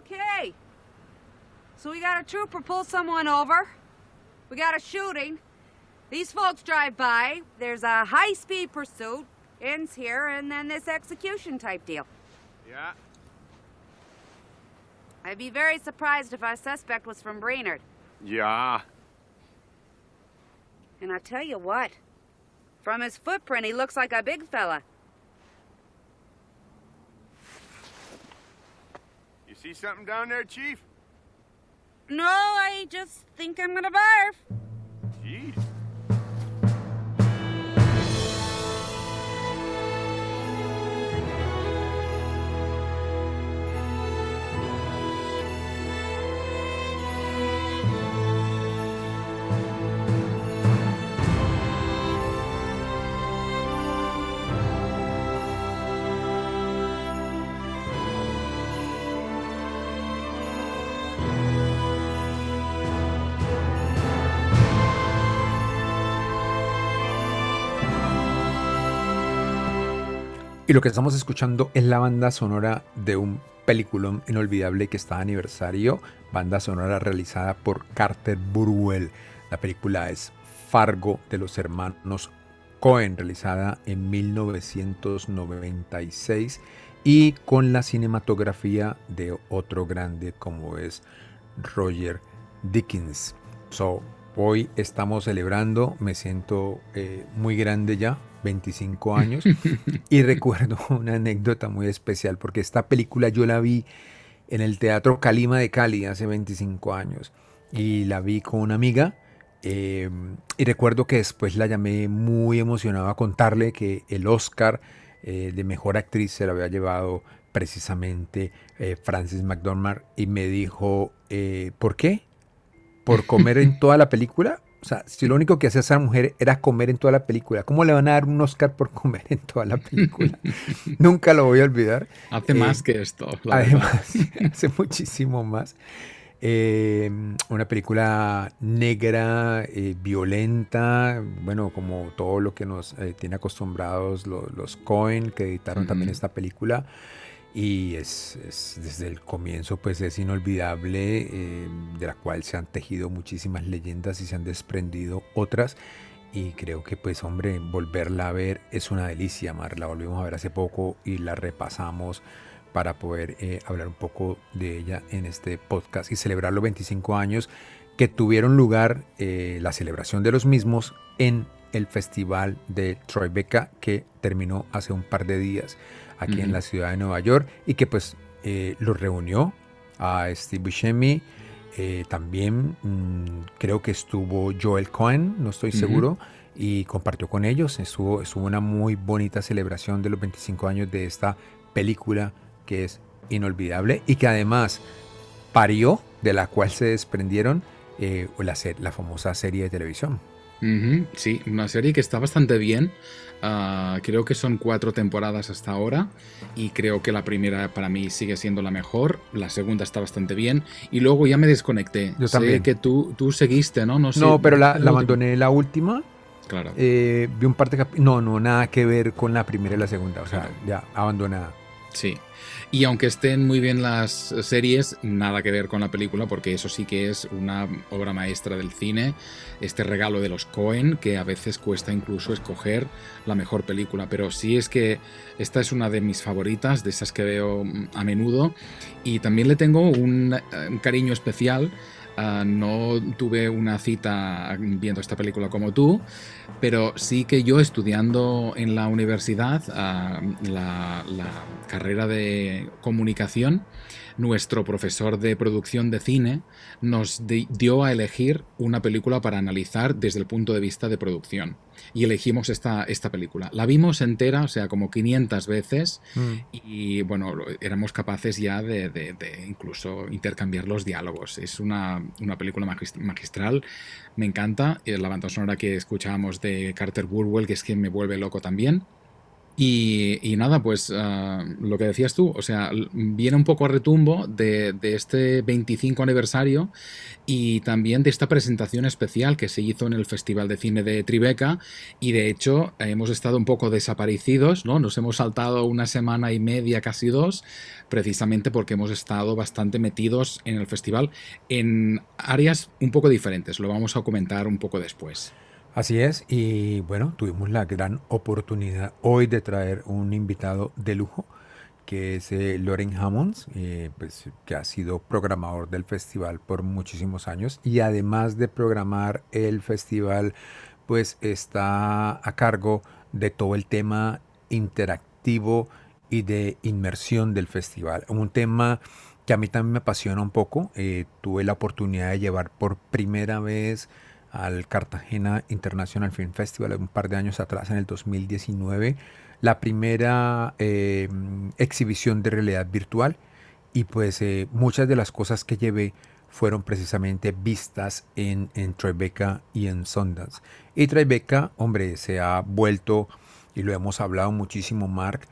Okay. So we got a trooper pull someone over. We got a shooting. These folks drive by. There's a high speed pursuit. Ends here, and then this execution type deal. Yeah. I'd be very surprised if our suspect was from Brainerd. Yeah. And I tell you what, from his footprint, he looks like a big fella. See something down there, Chief? No, I just think I'm gonna barf. Y lo que estamos escuchando es la banda sonora de un peliculón inolvidable que está de aniversario, banda sonora realizada por Carter Burwell. La película es Fargo de los hermanos Cohen, realizada en 1996 y con la cinematografía de otro grande como es Roger Dickens. So, hoy estamos celebrando, me siento eh, muy grande ya, 25 años, y recuerdo una anécdota muy especial, porque esta película yo la vi en el Teatro Calima de Cali hace 25 años, y la vi con una amiga, eh, y recuerdo que después la llamé muy emocionado a contarle que el Oscar eh, de Mejor Actriz se lo había llevado precisamente eh, Francis McDormand, y me dijo, eh, ¿por qué? ¿Por comer en toda la película? O sea, si lo único que hacía esa mujer era comer en toda la película, ¿cómo le van a dar un Oscar por comer en toda la película? Nunca lo voy a olvidar. Hace Eh, más que esto. Además, hace muchísimo más. Eh, una película negra, eh, violenta, bueno, como todo lo que nos eh, tiene acostumbrados lo- los Cohen, que editaron también esta película. Y es, es desde el comienzo, pues es inolvidable, eh, de la cual se han tejido muchísimas leyendas y se han desprendido otras. Y creo que, pues, hombre, volverla a ver es una delicia, Mar. La volvimos a ver hace poco y la repasamos para poder eh, hablar un poco de ella en este podcast y celebrar los 25 años que tuvieron lugar, eh, la celebración de los mismos en el festival de Tribeca que terminó hace un par de días aquí en la ciudad de Nueva York y que pues eh, los reunió a Steve Buscemi, eh, también mm, creo que estuvo Joel Cohen, no estoy seguro, y compartió con ellos. Estuvo, estuvo una muy bonita celebración de los 25 años de esta película que es inolvidable y que además parió, de la cual se desprendieron eh, la, la famosa serie de televisión. Sí, una serie que está bastante bien. Ah, creo que son cuatro temporadas hasta ahora y creo que la primera para mí sigue siendo la mejor, la segunda está bastante bien y luego ya me desconecté. Yo sé también. que tú, tú seguiste, ¿no? No, sé, No, pero la, abandoné la última. Claro. eh, vi un par de capi- No, no, nada que ver con la primera y la segunda. O sea, Claro. ya abandonada. Sí. Y aunque estén muy bien las series, nada que ver con la película, porque eso sí que es una obra maestra del cine, este regalo de los Cohen, que a veces cuesta incluso escoger la mejor película, pero sí es que esta es una de mis favoritas, de esas que veo mm, a menudo, y también le tengo un, eh, un cariño especial. Ah, no tuve una cita viendo esta película como tú, pero sí que yo estudiando en la universidad ah, la, la carrera de comunicación, nuestro profesor de producción de cine nos di- dio a elegir una película para analizar desde el punto de vista de producción. Y elegimos esta, esta película. La vimos entera, o sea, como 500 veces, Mm. y bueno, éramos capaces ya de, de- de incluso intercambiar los diálogos. Es una, una película magis- magistral, me encanta. Eh, La banda sonora que escuchábamos de Carter Burwell, que es que me vuelve loco también. Y, nada, pues ah, lo que decías tú, o sea, viene un poco a retumbo de, de, este 25 aniversario y también de esta presentación especial que se hizo en el Festival de Cine de Tribeca y de hecho hemos estado un poco desaparecidos, ¿no? Nos hemos saltado una semana y media, casi dos, precisamente porque hemos estado bastante metidos en el festival en áreas un poco diferentes, lo vamos a comentar un poco después. Así es, y bueno, tuvimos la gran oportunidad hoy de traer un invitado de lujo, que es eh, Loren Hammonds, eh, pues, que ha sido programador del festival por muchísimos años y además de programar el festival, pues está a cargo de todo el tema interactivo y de inmersión del festival. Un tema que a mí también me apasiona un poco. Eh, tuve la oportunidad de llevar por primera vez al Cartagena International Film Festival un par de años atrás, en el 2019, la primera eh, exhibición de realidad virtual y pues eh, muchas de las cosas que llevé fueron precisamente vistas en, en Tribeca y en Sundance. Y Tribeca, hombre, se ha vuelto, y lo hemos hablado muchísimo, Mark,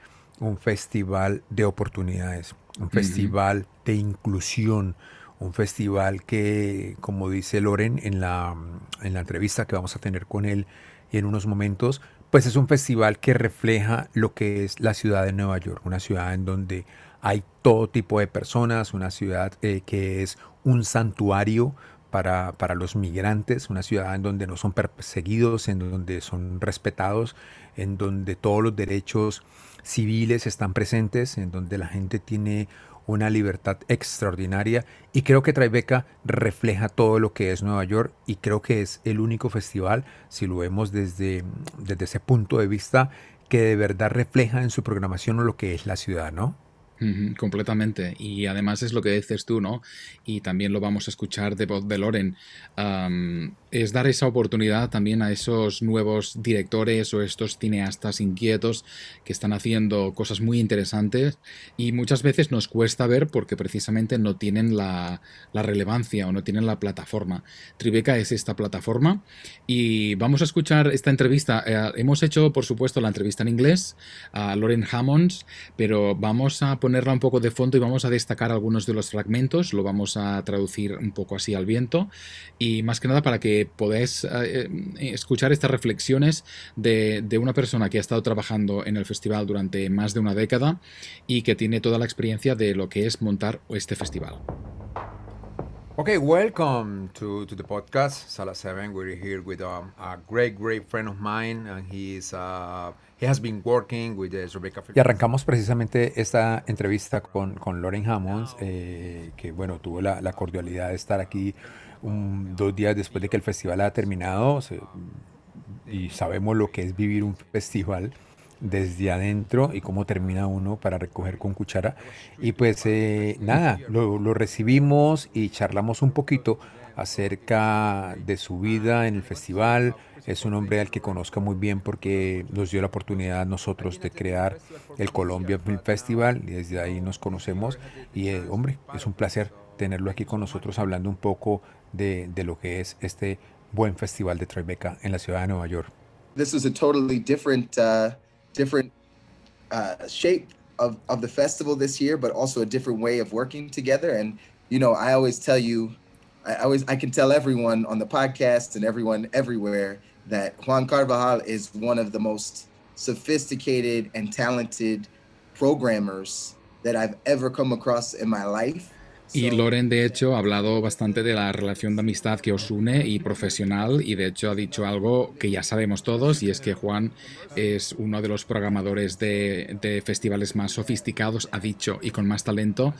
un festival de oportunidades, un festival de inclusión, un festival que, como dice Loren en la, en la entrevista que vamos a tener con él en unos momentos, pues es un festival que refleja lo que es la ciudad de Nueva York, una ciudad en donde hay todo tipo de personas, una ciudad eh, que es un santuario para, para, los migrantes, una ciudad en donde no son perseguidos, en donde son respetados, en donde todos los derechos civiles están presentes, en donde la gente tiene una libertad extraordinaria y creo que Tribeca refleja todo lo que es Nueva York y creo que es el único festival, si lo vemos desde, desde ese punto de vista, que de verdad refleja en su programación lo que es la ciudad, ¿no? Completamente. Y además es lo que dices tú, ¿no? Y también lo vamos a escuchar de voz de Loren es dar esa oportunidad también a esos nuevos directores o estos cineastas inquietos que están haciendo cosas muy interesantes y muchas veces nos cuesta ver porque precisamente no tienen la, relevancia o no tienen la plataforma. Tribeca es esta plataforma y vamos a escuchar esta entrevista. Eh, hemos hecho, por supuesto, la entrevista en inglés a Lauren Hammonds, pero vamos a ponerla un poco de fondo y vamos a destacar algunos de los fragmentos, lo vamos a traducir un poco así al viento y más que nada para que podés eh, eh, escuchar estas reflexiones de, una persona que ha estado trabajando en el festival durante más de una década y que tiene toda la experiencia de lo que es montar este festival. Okay, welcome to, the podcast, Sala 7. We're here with um, a great, great friend of mine, and uh, he the Rebecca Y arrancamos precisamente esta entrevista con, con Lauren Hammonds, eh, que bueno, tuvo la, la cordialidad de estar aquí dos días después de que el festival ha terminado y sabemos lo que es vivir un festival desde adentro y cómo termina uno para recoger con cuchara. Y pues eh, nada, lo, lo, recibimos y charlamos un poquito acerca de su vida en el festival. Es un hombre al que conozco muy bien porque nos dio la oportunidad a nosotros de crear el Colombia Film Festival y desde ahí nos conocemos. Y eh, hombre, es un placer tenerlo aquí con nosotros hablando un poco de, de lo que es este buen festival de Tribeca en la ciudad de Nueva York. This is a totally different, uh, different uh, shape of, of the festival this year, but also a different way of working together. And you know, I always tell you, I always I can tell everyone on the podcast and everyone everywhere that Juan Carvajal is one of the most sophisticated and talented programmers that I've ever come across in my life. Y Loren, de hecho, ha hablado bastante de la relación de amistad que os une y profesional, y de hecho ha dicho algo que ya sabemos todos, y es que Juan es uno de los programadores de, festivales más sofisticados, ha dicho, y con más talento,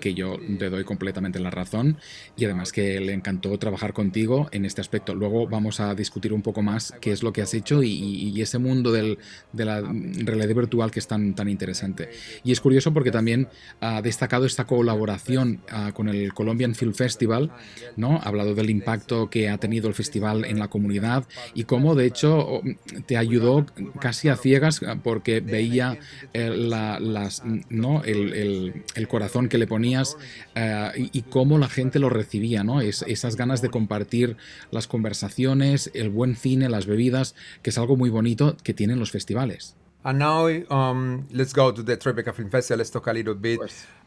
que yo le doy completamente la razón, y además que le encantó trabajar contigo en este aspecto. Luego vamos a discutir un poco más qué es lo que has hecho y, ese mundo del, de la realidad virtual que es tan, tan interesante. Y es curioso porque también ha destacado esta colaboración con el Colombian Film Festival, ¿no? Ha hablado del impacto que ha tenido el festival en la comunidad y cómo de hecho te ayudó casi a ciegas porque veía eh, las, ¿no? El, el, corazón que le ponías eh, y, cómo la gente lo recibía, ¿no? Es, esas ganas de compartir las conversaciones, el buen cine, las bebidas, que es algo muy bonito que tienen los festivales. And now um, let's go to the Tribeca Film Festival. Let's talk a little bit.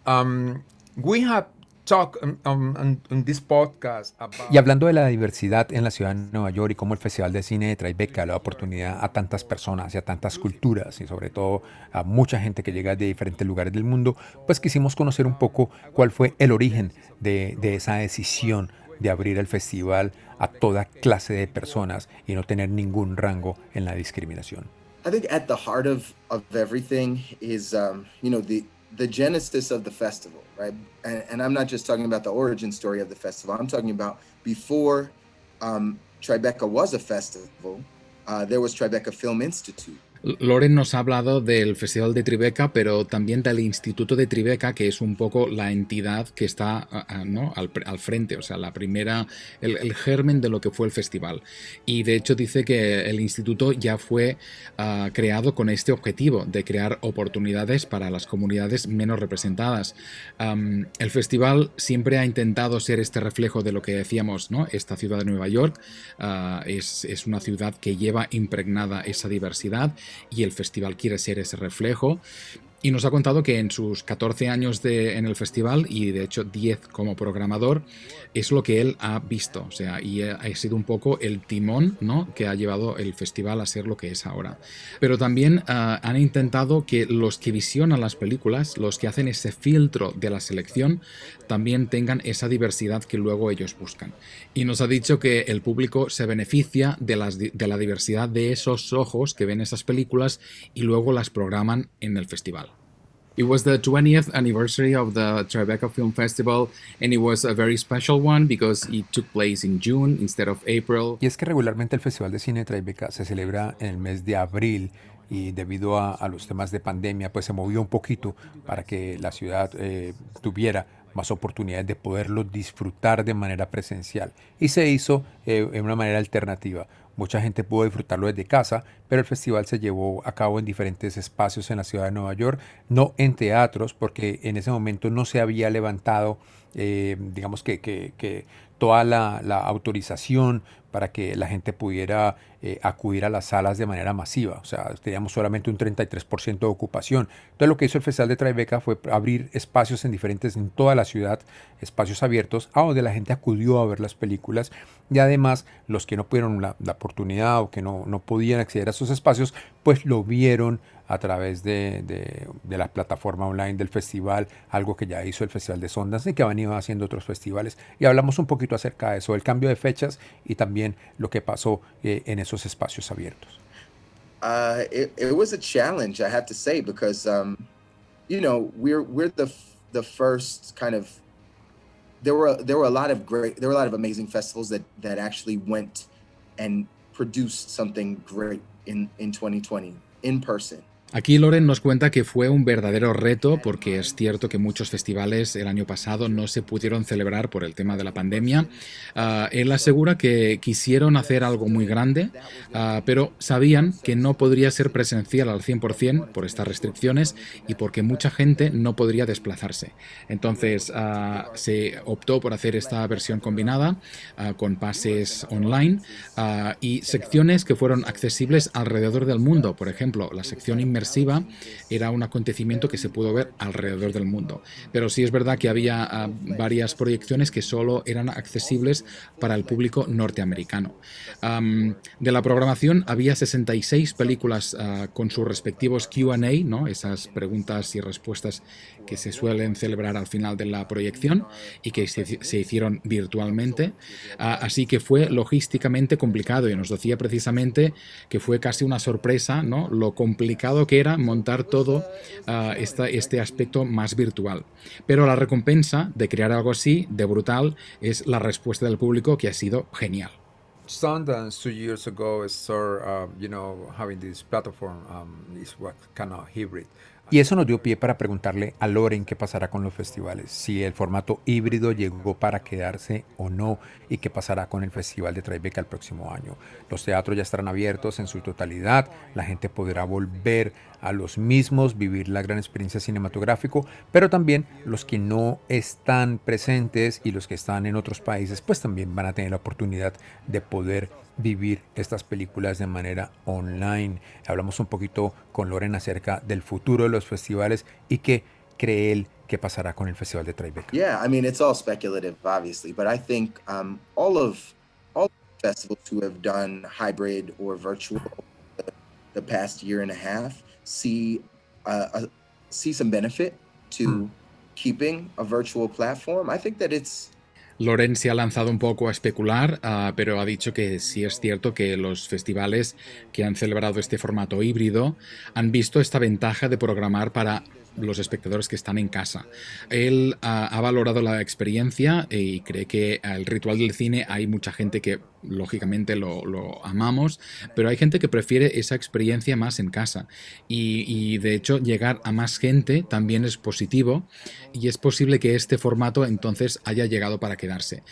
Um, we have talked um, um, on, on this podcast about... Y hablando de la diversidad en la ciudad de Nueva York y cómo el Festival de Cine de Tribeca le da oportunidad a tantas personas y a tantas culturas y sobre todo a mucha gente que llega de diferentes lugares del mundo, pues quisimos conocer un poco cuál fue el origen de, de esa decisión de abrir el festival a toda clase de personas y no tener ningún rango en la discriminación. I think at the heart of of everything is um, you know the the genesis of the festival, right? And, and I'm not just talking about the origin story of the festival. I'm talking about before um, Tribeca was a festival. Uh, there was Tribeca Film Institute. Loren nos ha hablado del Festival de Tribeca, pero también del Instituto de Tribeca, que es un poco la entidad que está al, frente, o sea, la primera, el, germen de lo que fue el festival. Y de hecho dice que el instituto ya fue uh, creado con este objetivo, de crear oportunidades para las comunidades menos representadas. El festival siempre ha intentado ser este reflejo de lo que decíamos, ¿no? Esta ciudad de Nueva York es, es una ciudad que lleva impregnada esa diversidad y el festival quiere ser ese reflejo. Y nos ha contado que en sus 14 años de, en el festival y de hecho 10 como programador es lo que él ha visto, o sea, y ha sido un poco el timón ¿no? que ha llevado el festival a ser lo que es ahora. Pero también uh, han intentado que los que visionan las películas, los que hacen ese filtro de la selección, también tengan esa diversidad que luego ellos buscan. Y nos ha dicho que el público se beneficia de la diversidad de esos ojos que ven esas películas y luego las programan en el festival. It was the 20th anniversary of the Tribeca Film Festival, and it was a very special one because it took place in June instead of April. Y es que regularmente el Festival de Cine de Tribeca se celebra en el mes de abril y debido a, los temas de pandemia, pues se movió un poquito para que la ciudad eh, tuviera más oportunidades de poderlo disfrutar de manera presencial. Y se hizo eh, en una manera alternativa. Mucha gente pudo disfrutarlo desde casa, pero el festival se llevó a cabo en diferentes espacios en la ciudad de Nueva York, no en teatros, porque en ese momento no se había levantado, eh, digamos que, que, que toda la, la, autorización para que la gente pudiera eh, acudir a las salas de manera masiva. O sea, teníamos solamente un 33% de ocupación. Entonces lo que hizo el Festival de Tribeca fue abrir espacios en diferentes, en toda la ciudad, espacios abiertos, a donde la gente acudió a ver las películas y además los que no pudieron la, oportunidad o que no, no podían acceder a esos espacios, pues lo vieron a través de, de, de, la plataforma online del festival, algo que ya hizo el Festival de Sondas y que ha venido haciendo otros festivales. Y hablamos un poquito acerca de eso, el cambio de fechas y también lo que pasó eh, en esos espacios abiertos. Uh, it, it, was a challenge, I have to say, because um, you know we're we're the the first kind of there were there were a lot of great there were a lot of amazing festivals that that actually went and produced something great in in 2020 in person. Aquí Loren nos cuenta que fue un verdadero reto porque es cierto que muchos festivales el año pasado no se pudieron celebrar por el tema de la pandemia. Uh, él asegura que quisieron hacer algo muy grande, uh, pero sabían que no podría ser presencial al 100% por estas restricciones y porque mucha gente no podría desplazarse. Entonces uh, se optó por hacer esta versión combinada con pases online y secciones que fueron accesibles alrededor del mundo. Por ejemplo, la sección inmersiva era un acontecimiento que se pudo ver alrededor del mundo. Pero sí es verdad que había uh, varias proyecciones que solo eran accesibles para el público norteamericano. De la programación había 66 películas uh, con sus respectivos QA, ¿no? esas preguntas y respuestas que se suelen celebrar al final de la proyección y que se, hicieron virtualmente. Uh, así que fue logísticamente complicado y nos decía precisamente que fue casi una sorpresa ¿no? lo complicado que era montar todo uh, esta, este aspecto más virtual. Pero la recompensa de crear algo así, de brutal, es la respuesta del público que ha sido genial. Sundance two years ago started, uh, you know, having this platform um, is what kind of hybrid. Y eso nos dio pie para preguntarle a Loren qué pasará con los festivales, si el formato híbrido llegó para quedarse o no y qué pasará con el Festival de Tribeca el próximo año. Los teatros ya estarán abiertos en su totalidad, la gente podrá volver a los mismos, vivir la gran experiencia cinematográfica, pero también los que no están presentes y los que están en otros países, pues también van a tener la oportunidad de poder vivir estas películas de manera online. Hablamos un poquito con Loren acerca del futuro de los festivales y qué cree él que pasará con el Festival de Tribeca. Yeah, I mean it's all speculative, obviously, but I think um, all of all festivals who have done hybrid or virtual the, the past year and a half see uh, a, see some benefit to Hmm. keeping a virtual platform. I think that it's Loren se ha lanzado un poco a especular, ah, pero ha dicho que sí es cierto que los festivales que han celebrado este formato híbrido han visto esta ventaja de programar para los espectadores que están en casa. Él ah, ha valorado la experiencia y cree que el ritual del cine hay mucha gente que lógicamente lo, amamos, pero hay gente que prefiere esa experiencia más en casa. Y, de hecho llegar a más gente también es positivo y es posible que este formato entonces haya llegado para quedarse.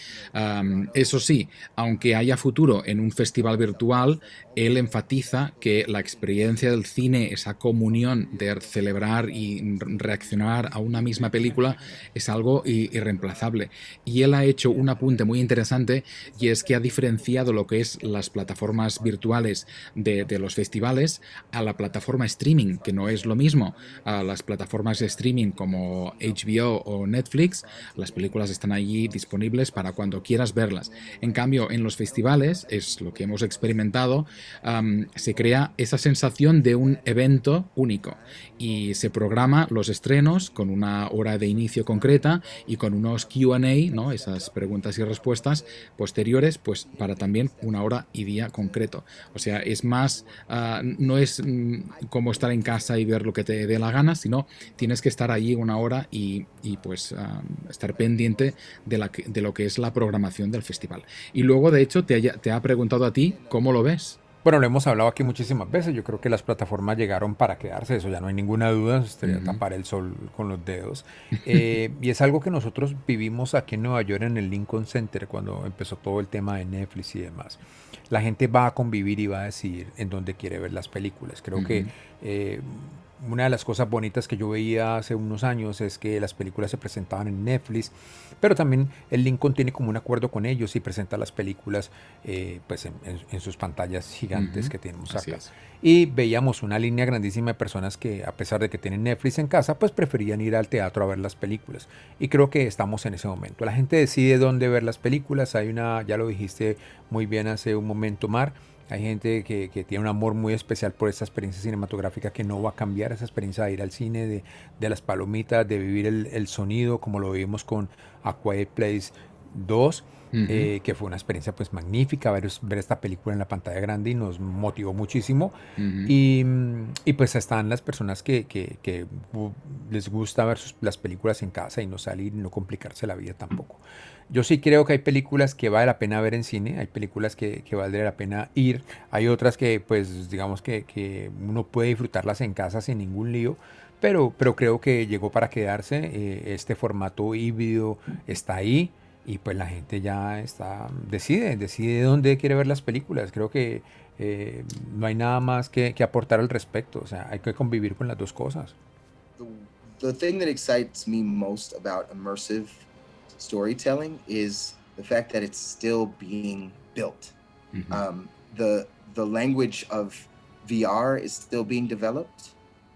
Eso sí, aunque haya futuro en un festival virtual, él enfatiza que la experiencia del cine, esa comunión de celebrar y reaccionar a una misma película es algo irreemplazable. Y él ha hecho un apunte muy interesante y es que ha diferenciado lo que es las plataformas virtuales de, de, los festivales a la plataforma streaming, que no es lo mismo. A las plataformas de streaming como HBO o Netflix, las películas están allí disponibles para cuando quieras verlas. En cambio, en los festivales, es lo que hemos experimentado, um, se crea esa sensación de un evento único y se programa los estrenos con una hora de inicio concreta y con unos QA, ¿no? esas preguntas y respuestas posteriores, pues para también una hora y día concreto. O sea, es más, uh, no es mm, como estar en casa y ver lo que te dé la gana, sino tienes que estar allí una hora y, y pues uh, estar pendiente de, la de, lo que es la programación del festival. Y luego, de hecho, te, haya, te ha preguntado a ti cómo lo ves. Bueno, lo hemos hablado aquí muchísimas veces. Yo creo que las plataformas llegaron para quedarse, eso ya no hay ninguna duda. Sería uh -huh. tapar el sol con los dedos. Eh, y es algo que nosotros vivimos aquí en Nueva York, en el Lincoln Center, cuando empezó todo el tema de Netflix y demás. La gente va a convivir y va a decidir en dónde quiere ver las películas. Creo uh -huh. que eh, una de las cosas bonitas que yo veía hace unos años es que las películas se presentaban en Netflix, pero también el Lincoln tiene como un acuerdo con ellos y presenta las películas eh, pues en, en, en, sus pantallas gigantes uh -huh. que tenemos acá. Y veíamos una línea grandísima de personas que a pesar de que tienen Netflix en casa, pues preferían ir al teatro a ver las películas. Y creo que estamos en ese momento. La gente decide dónde ver las películas. Hay una, ya lo dijiste muy bien hace un momento, Mar, hay gente que, que, tiene un amor muy especial por esta experiencia cinematográfica que no va a cambiar esa experiencia de ir al cine, de, de las palomitas, de vivir el, el, sonido como lo vivimos con A Quiet Place 2. Uh -huh. eh, que fue una experiencia pues magnífica ver, ver, esta película en la pantalla grande y nos motivó muchísimo uh -huh. y, y, pues están las personas que, que, que les gusta ver sus, las películas en casa y no salir no complicarse la vida tampoco yo sí creo que hay películas que vale la pena ver en cine, hay películas que, que vale la pena ir, hay otras que pues digamos que, que, uno puede disfrutarlas en casa sin ningún lío, pero, pero creo que llegó para quedarse, eh, este formato híbrido está ahí y pues la gente ya está, decide, decide dónde quiere ver las películas, creo que eh, no hay nada más que, que, aportar al respecto, o sea, hay que convivir con las dos cosas. The thing that excites me most about immersive storytelling is the fact that it's still being built. Mm -hmm. um, the the language of VR is still being developed,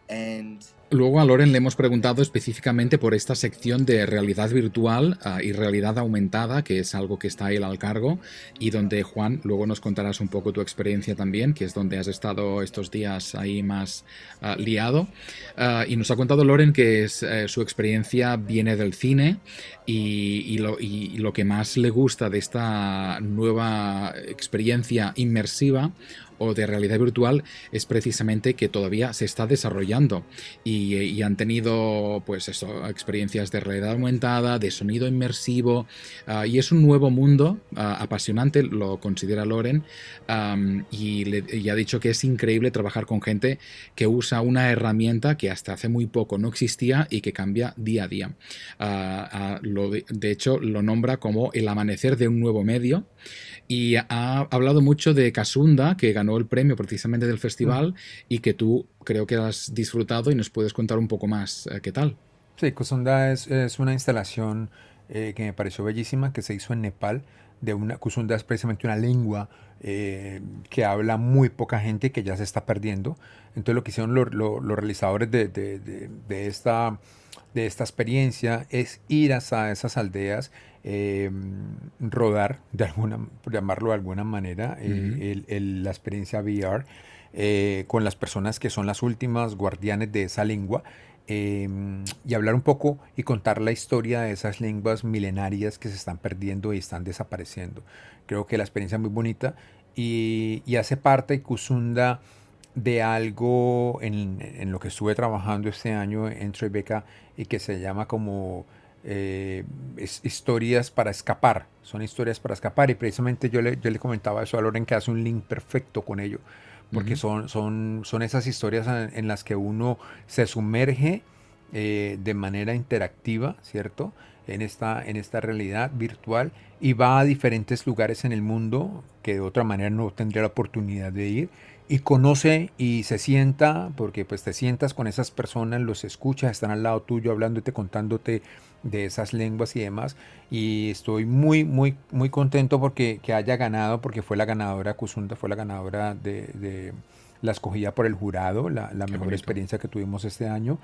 and Luego a Loren le hemos preguntado específicamente por esta sección de realidad virtual uh, y realidad aumentada, que es algo que está él al cargo, y donde Juan, luego nos contarás un poco tu experiencia también, que es donde has estado estos días ahí más uh, liado. Uh, y nos ha contado Loren que eh, su experiencia viene del cine y lo que más le gusta de esta nueva experiencia inmersiva o de realidad virtual es precisamente que todavía se está desarrollando y, y, han tenido pues eso, experiencias de realidad aumentada, de sonido inmersivo uh, y es un nuevo mundo uh, apasionante, lo considera Loren y, ha dicho que es increíble trabajar con gente que usa una herramienta que hasta hace muy poco no existía y que cambia día a día. De, de hecho lo nombra como el amanecer de un nuevo medio y ha hablado mucho de Casunda, que ganó el premio precisamente del festival mm. y que tú creo que has disfrutado y nos puedes contar un poco más eh, qué tal. Sí, Casunda es, es una instalación eh, que me pareció bellísima, que se hizo en Nepal, de una Kusunda es precisamente una lengua eh, que habla muy poca gente que ya se está perdiendo. Entonces lo que hicieron los, los- los realizadores de, de- de- de esta, de esta experiencia es ir hasta esas aldeas, eh, rodar, de alguna, por llamarlo de alguna manera, eh, Ujú. el- el- la experiencia VR eh, con las personas que son las últimas guardianes de esa lengua eh, y hablar un poco y contar la historia de esas lenguas milenarias que se están perdiendo y están desapareciendo. Creo que la experiencia es muy bonita y, y hace parte Kusunda de algo en, en lo que estuve trabajando este año en Tribeca y que se llama como eh, es- historias para escapar. Son historias para escapar y precisamente yo le, yo le comentaba eso a Loren que hace un link perfecto con ello porque son, son, son esas historias en, en las que uno se sumerge eh, de manera interactiva, ¿cierto? En esta, en esta realidad virtual y va a diferentes lugares en el mundo que de otra manera no tendría la oportunidad de ir y conoce y se sienta, porque pues te sientas con esas personas, los escuchas, están al lado tuyo hablándote, contándote de esas lenguas y demás. Y estoy muy, muy, muy contento porque que haya ganado, porque fue la ganadora, Kusunda fue la ganadora de, de la escogida por el jurado, la, mejor bonito. experiencia que tuvimos este año.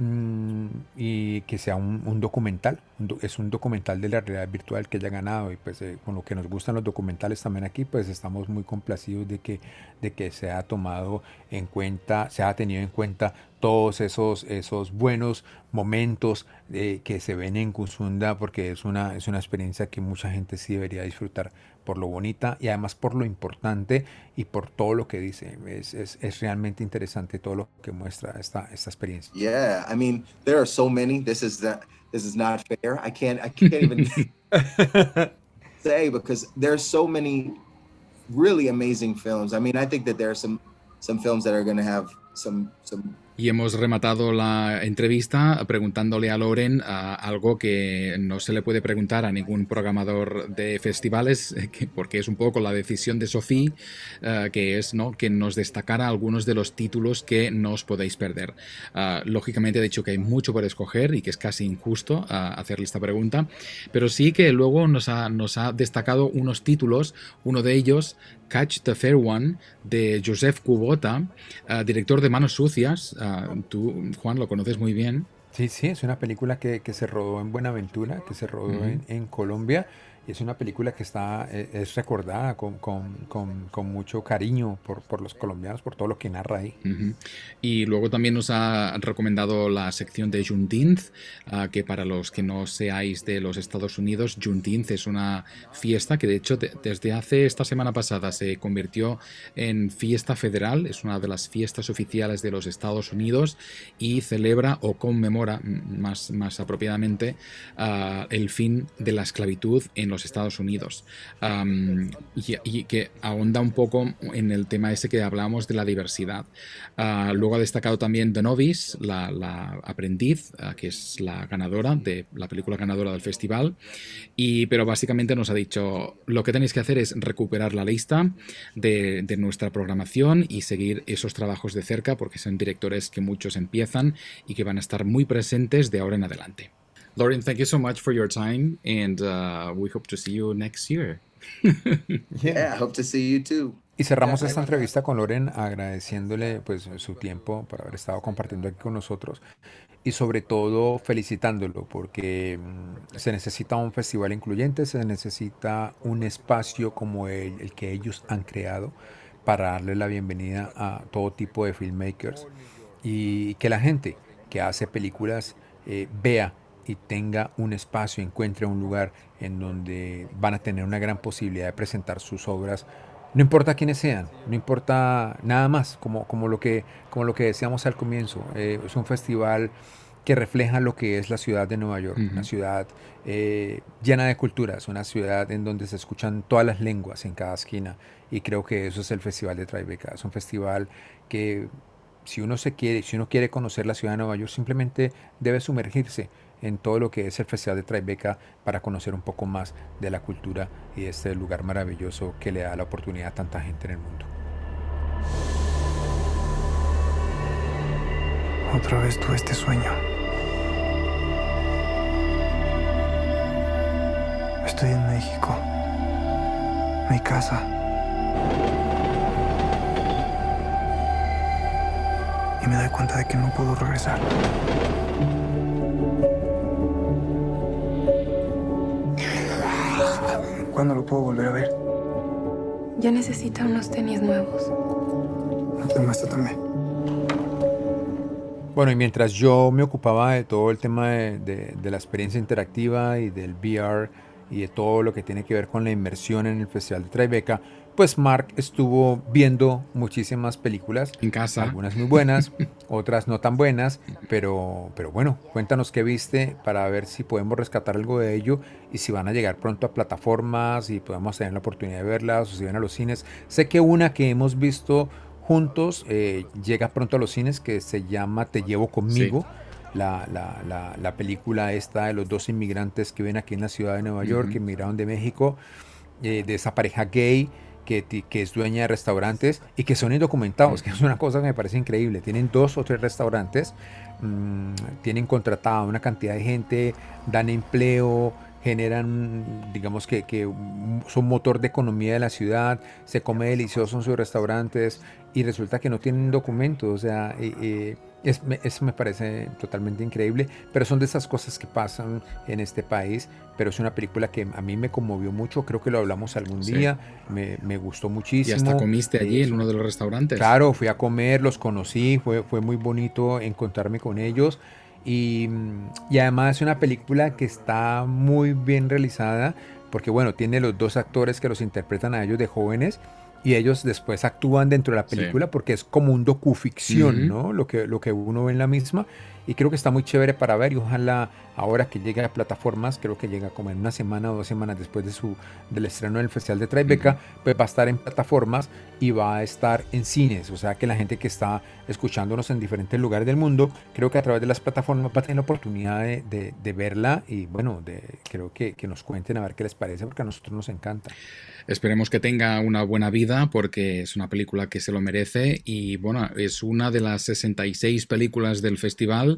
Mm, y que sea un, documental, es un documental de la realidad virtual que haya ganado y pues eh, con lo que nos gustan los documentales también aquí pues estamos muy complacidos de que, de que se ha tomado en cuenta, se ha tenido en cuenta todos esos, esos buenos momentos eh, que se ven en Kusunda porque es una, es una experiencia que mucha gente sí debería disfrutar por lo bonita y además por lo importante y por todo lo que dice. Es, es, es realmente interesante todo lo que muestra esta, esta experiencia. Yeah, I mean, there are so many. This is not this is not fair. I can't I can't even say because there's so many really amazing films. I mean, I think that there are some some films that are going to have some some Y hemos rematado la entrevista preguntándole a Loren a algo que no se le puede preguntar a ningún programador de festivales, eh, que- porque es un poco la decisión de Sofía, eh, que es ¿no? que nos destacara algunos de los títulos que no os podéis perder. Ah, lógicamente ha dicho que hay mucho por escoger y que es casi injusto ah, hacerle esta pregunta, pero sí que luego nos ha, nos ha destacado unos títulos, uno de ellos, Catch the Fair One, de Joseph Kubota, ah, director de Manos Sucias. Tú, Juan, lo conoces muy bien. Sí, sí, es una película que, que se rodó en Buenaventura, que se rodó en Colombia. Es una película que está, eh, es recordada con, con, con, mucho cariño por, por los colombianos, por todo lo que narra ahí. Y luego también nos ha recomendado la sección de Juneteenth, ah, que para los que no seáis de los Estados Unidos, Juneteenth es una fiesta que de hecho de- desde hace esta semana pasada se convirtió en fiesta federal, es una de las fiestas oficiales de los Estados Unidos y celebra o conmemora más, más apropiadamente ah, el fin de la esclavitud en los Estados Unidos. Y, que ahonda un poco en el tema ese que hablábamos de la diversidad. Ah, luego ha destacado también The Novice, la, aprendiz, ah, que es la ganadora de la película ganadora del festival. Y, pero básicamente nos ha dicho, lo que tenéis que hacer es recuperar la lista de nuestra programación y seguir esos trabajos de cerca porque son directores que muchos empiezan y que van a estar muy presentes de ahora en adelante. Lauren, thank you so much for your time and uh, we hope to see you next year. yeah, I hope to see you too. Y cerramos esta entrevista con Loren agradeciéndole pues su tiempo por haber estado compartiendo aquí con nosotros y sobre todo felicitándolo porque mm, se necesita un festival incluyente, se necesita un espacio como el, el que ellos han creado para darle la bienvenida a todo tipo de filmmakers y que la gente que hace películas eh, vea y tenga un espacio, encuentre un lugar en donde van a tener una gran posibilidad de presentar sus obras no importa quiénes sean, no importa nada más, como, como, lo, que, como lo que decíamos al comienzo. eh, es un festival que refleja lo que es la ciudad de Nueva York, una ciudad eh, llena de culturas, una ciudad en donde se escuchan todas las lenguas en cada esquina. Y creo que eso es el Festival de Tribeca. Es un festival que si uno se quiere, si uno quiere conocer la ciudad de Nueva York, simplemente debe sumergirse en todo lo que es el Festival de Tribeca para conocer un poco más de la cultura y este lugar maravilloso que le da la oportunidad a tanta gente en el mundo. Otra vez tuve este sueño. Estoy en México. Mi casa. Y me doy cuenta de que no puedo regresar. ¿Cuándo lo puedo volver a ver? Ya necesita unos tenis nuevos. Toma esto también. Bueno, y mientras yo me ocupaba de todo el tema de, de- de la experiencia interactiva y del VR y de todo lo que tiene que ver con la inmersión en el Festival de Tribeca, pues Mark estuvo viendo muchísimas películas, En casa. algunas muy buenas, otras no tan buenas, pero, pero bueno, cuéntanos qué viste para ver si podemos rescatar algo de ello y si van a llegar pronto a plataformas y podemos tener la oportunidad de verlas o si van a los cines. Sé que una que hemos visto juntos eh, llega pronto a los cines que se llama Te llevo conmigo. La, la- la- la película esta de los dos inmigrantes que viven aquí en la ciudad de Nueva York, que emigraron de México, eh, de esa pareja gay que, es dueña de restaurantes y que son indocumentados, que es una cosa que me parece increíble. Tienen dos o tres restaurantes, mm, tienen contratada una cantidad de gente, dan empleo, generan, digamos que, que son motor de economía de la ciudad, se come delicioso en sus restaurantes y resulta que no tienen documentos, o sea, eh, eh, es- eso me parece totalmente increíble, pero son de esas cosas que pasan en este país, pero es una película que a mí me conmovió mucho, creo que lo hablamos algún Sí. día, me, me gustó Y muchísimo. hasta comiste allí en uno de los restaurantes. Claro, fui a comer, los conocí, fue, fue muy bonito encontrarme con ellos. Y, y además es una película que está muy bien realizada, porque bueno, tiene los dos actores que los interpretan a ellos de jóvenes y ellos después actúan dentro de la Sí. película porque es como un docuficción. ¿no? Lo que, lo que uno ve en la misma. Y creo que está muy chévere para ver y ojalá ahora que llegue a plataformas, creo que llega como en una semana o dos semanas después de su, del estreno del Festival de Tribeca, pues va a estar en plataformas y va a estar en cines. O sea que la gente que está escuchándonos en diferentes lugares del mundo, creo que a través de las plataformas va a tener la oportunidad de, de- de verla y bueno, de, creo que, que nos cuenten a ver qué les parece porque a nosotros nos encanta. Esperemos que tenga una buena vida porque es una película que se lo merece y bueno, es una de las 66 películas del festival.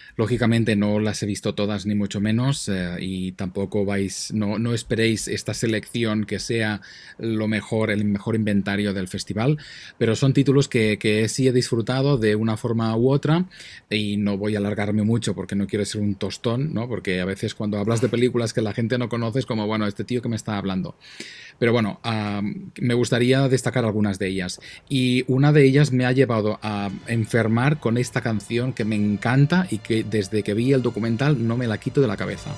Lógicamente no las he visto todas ni mucho menos eh, y tampoco vais, no, no esperéis esta selección que sea lo mejor, el mejor inventario del festival, pero son títulos que, que sí he disfrutado de una forma u otra y no voy a alargarme mucho porque no quiero ser un tostón, ¿no? Porque a veces cuando hablas de películas que la gente no conoce es como, bueno, este tío que me está hablando. Pero bueno, me gustaría destacar algunas de ellas. Y una de ellas me ha llevado a enfermar con esta canción que me encanta y que desde que vi el documental no me la quito de la cabeza.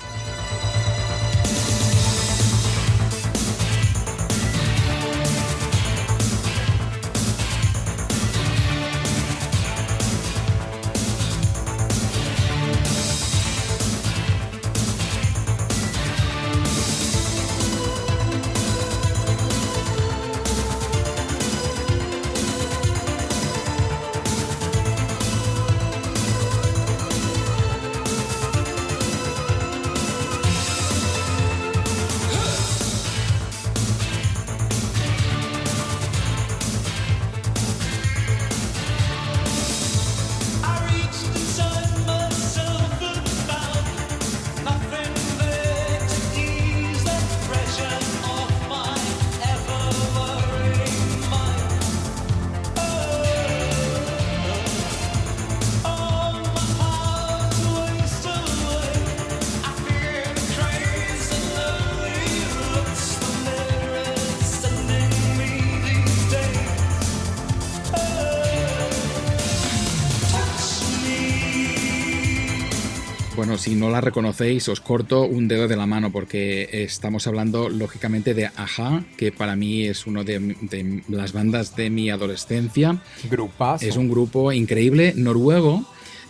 Si no la reconocéis, os corto un dedo de la mano porque estamos hablando lógicamente de Aja, que para mí es una de, de las bandas de mi adolescencia. Grupazo. Es un grupo increíble noruego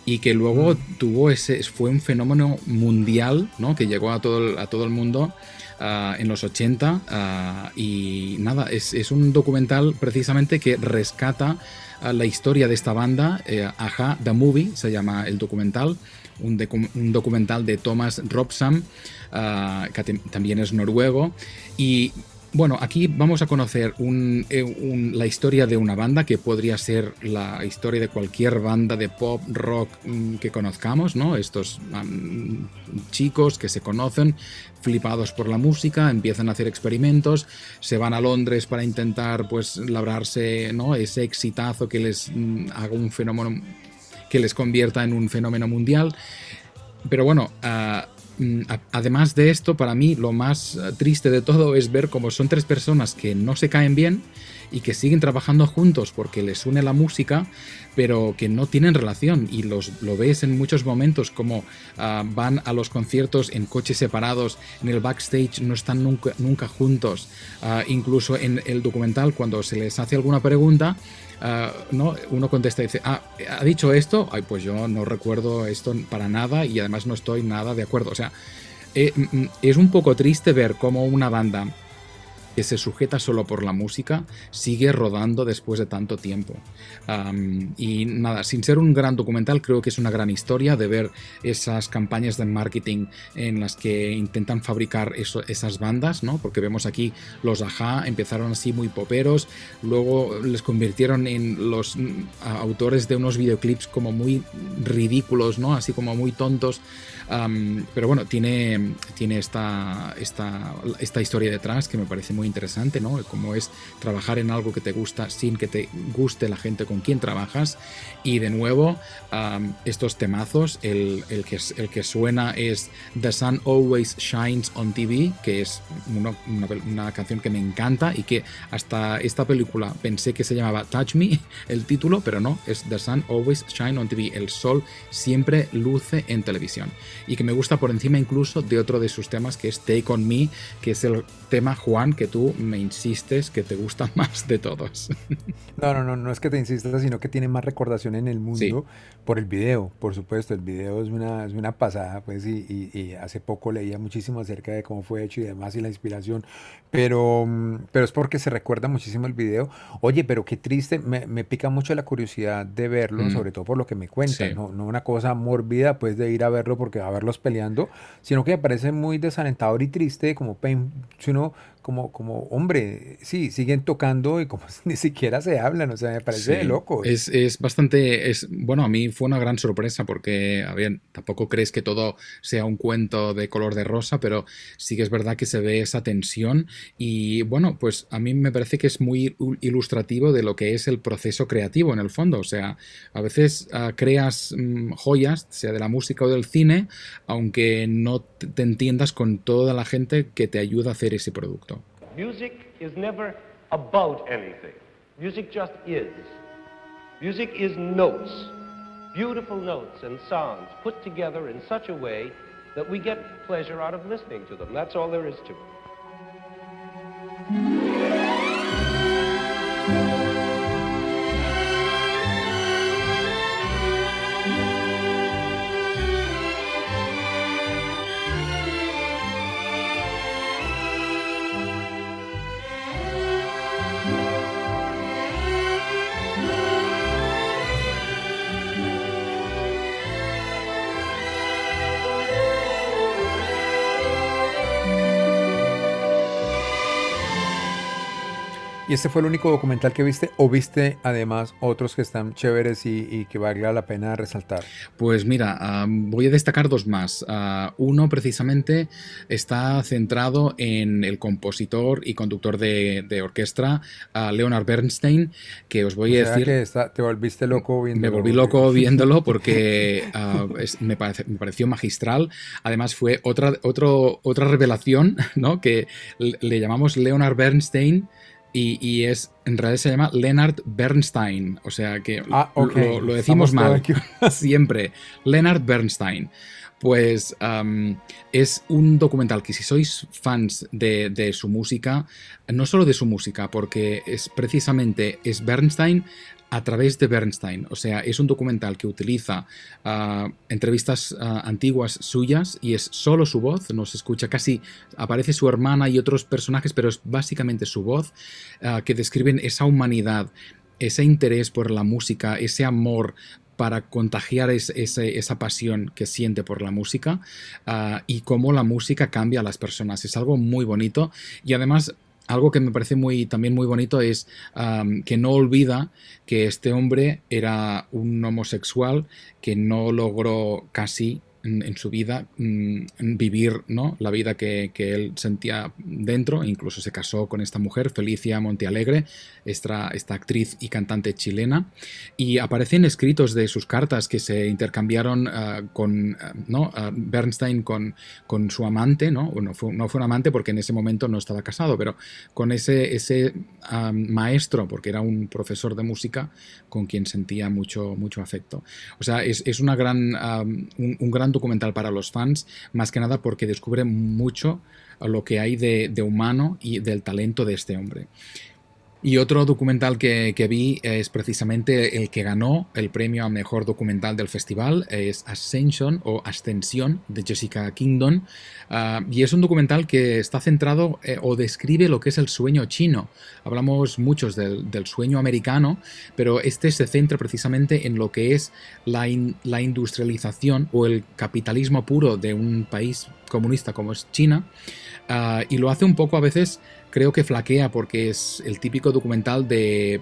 y que luego tuvo ese fue un fenómeno mundial, ¿no? Que llegó a todo el, a todo el mundo ah, en los 80 ah, y nada, es, es un documental precisamente que rescata ah, la historia de esta banda, eh, Aja The Movie se llama el documental, un, docu- un documental de Thomas Robsam, ah, que tam- también es noruego y Bueno, aquí vamos a conocer eh, la historia de una banda que podría ser la historia de cualquier banda de pop, rock mm, que conozcamos, ¿no? Estos chicos que se conocen, flipados por la música, empiezan a hacer experimentos, se van a Londres para intentar, pues, labrarse, ¿no? Ese exitazo que les mm, haga un fenómeno, que les convierta en un fenómeno mundial. Pero bueno, ah, mm, además de esto, para mí lo más eh, triste de todo es ver cómo son tres personas que no se caen bien y que siguen trabajando juntos porque les une la música, pero que no tienen relación y los, lo ves en muchos momentos como ah, van a los conciertos en coches separados, en el backstage no están nunca, nunca juntos, Ah, incluso en el documental cuando se les hace alguna pregunta, ah, ¿no? uno contesta y dice, ah, ¿ha dicho esto? Ay, pues yo no recuerdo esto para nada y además no estoy nada de acuerdo. O sea, eh, mm, mm, es un poco triste ver cómo una banda que se sujeta solo por la música sigue rodando después de tanto tiempo. Y nada, sin ser un gran documental, creo que es una gran historia de ver esas campañas de marketing en las que intentan fabricar esas bandas, ¿no? Porque vemos aquí los Aja empezaron así muy poperos, luego les convirtieron en los mm, autores de unos videoclips como muy ridículos, ¿no? Así como muy tontos. Pero bueno, tiene, tiene esta, esta, esta historia detrás que me parece muy interesante, ¿no? Como es trabajar en algo que te gusta sin que te guste la gente con quien trabajas. Y de nuevo, estos temazos, el, el que, el que suena es The Sun Always Shines on TV, que es una, canción que me encanta y que hasta esta película pensé que se llamaba Touch Me, el título, pero no, es The Sun Always Shine on TV, el sol siempre luce en televisión. Y que me gusta por encima incluso de otro de sus temas que es Take On Me, que es el tema, Juan, que tú me insistes que te gusta más de todos. No, no, no, no es que te insistas, sino que tiene más recordación en el mundo Sí. por el video, por supuesto. El video es una, es una pasada, pues, y, y- y hace poco leía muchísimo acerca de cómo fue hecho y demás, y la inspiración. Pero, mm, pero es porque se recuerda muchísimo el video. Oye, pero qué triste, me, me pica mucho la curiosidad de verlo, Mm. sobre todo por lo que me cuentan. Sí. No, no una cosa mórbida, pues, de ir a verlo porque va a verlos peleando, sino que me parece muy desalentador y triste, como si uno, como, como, hombre, sí, siguen tocando y como ni siquiera se hablan, o sea, me parece Sí, locos. Es, es bastante. Es, bueno, a mí fue una gran sorpresa porque, a ver, tampoco crees que todo sea un cuento de color de rosa, pero sí que es verdad que se ve esa tensión. Y bueno, pues a mí me parece que es muy il- ilustrativo de lo que es el proceso creativo en el fondo. O sea, a veces ah, creas mm, joyas, sea de la música o del cine, aunque no te entiendas con toda la gente que te ayuda a hacer ese producto. Music is never about anything. Music just is. Music is notes, beautiful notes and sounds put together in such a way that we get pleasure out of listening to them. That's all there is to it. ¿Y este fue el único documental que viste o viste además otros que están chéveres y, y que valga la pena resaltar? Pues mira, ah, voy a destacar dos más. Ah, uno precisamente está centrado en el compositor y conductor de, de orquesta ah, Leonard Bernstein, que os voy O a sea decir... que está- te volviste loco viendo. Me volví loco viéndolo porque es- me, parece- me pareció magistral. Además fue otra, otro, otra revelación, ¿no? Que le llamamos Leonard Bernstein y, y es, en realidad se llama Leonard Bernstein. O sea que Ah, lo, lo decimos Estamos mal siempre. Leonard Bernstein. Pues am, es un documental que si sois fans de, de su música, no solo de su música, porque es precisamente es Bernstein a través de Bernstein. O sea, es un documental que utiliza ah, entrevistas ah, antiguas suyas y es solo su voz, no se escucha casi, aparece su hermana y otros personajes, pero es básicamente su voz ah, que describen esa humanidad, ese interés por la música, ese amor para contagiar esa pasión que siente por la música y cómo la música cambia a las personas. Es algo muy bonito y además algo que me parece muy, también muy bonito es que no olvida que este hombre era un homosexual que no logró casi en, en su vida mm, vivir ¿no? la vida que, que, él sentía dentro, incluso se casó con esta mujer, Felicia Montealegre, esta, esta actriz y cantante chilena, y aparecen escritos de sus cartas que se intercambiaron uh, con uh, ¿no? Uh, Bernstein con, con, su amante, ¿no? No, fue, no fue un amante porque en ese momento no estaba casado, pero con ese, ese maestro, porque era un profesor de música con quien sentía mucho, mucho afecto. O sea, es, es una gran, un, un gran documental para los fans, más que nada porque descubre mucho lo que hay de, de humano y del talento de este hombre. Y otro documental que, vi es precisamente el que ganó el premio a mejor documental del festival, es Ascension o Ascensión de Jessica Kingdon. Uh, y es un documental que está centrado eh, o describe lo que es el sueño chino. Hablamos muchos del, del, sueño americano, pero este se centra precisamente en lo que es la, la industrialización o el capitalismo puro de un país comunista como es China. Uh, y lo hace un poco a veces creo que flaquea porque es el típico documental de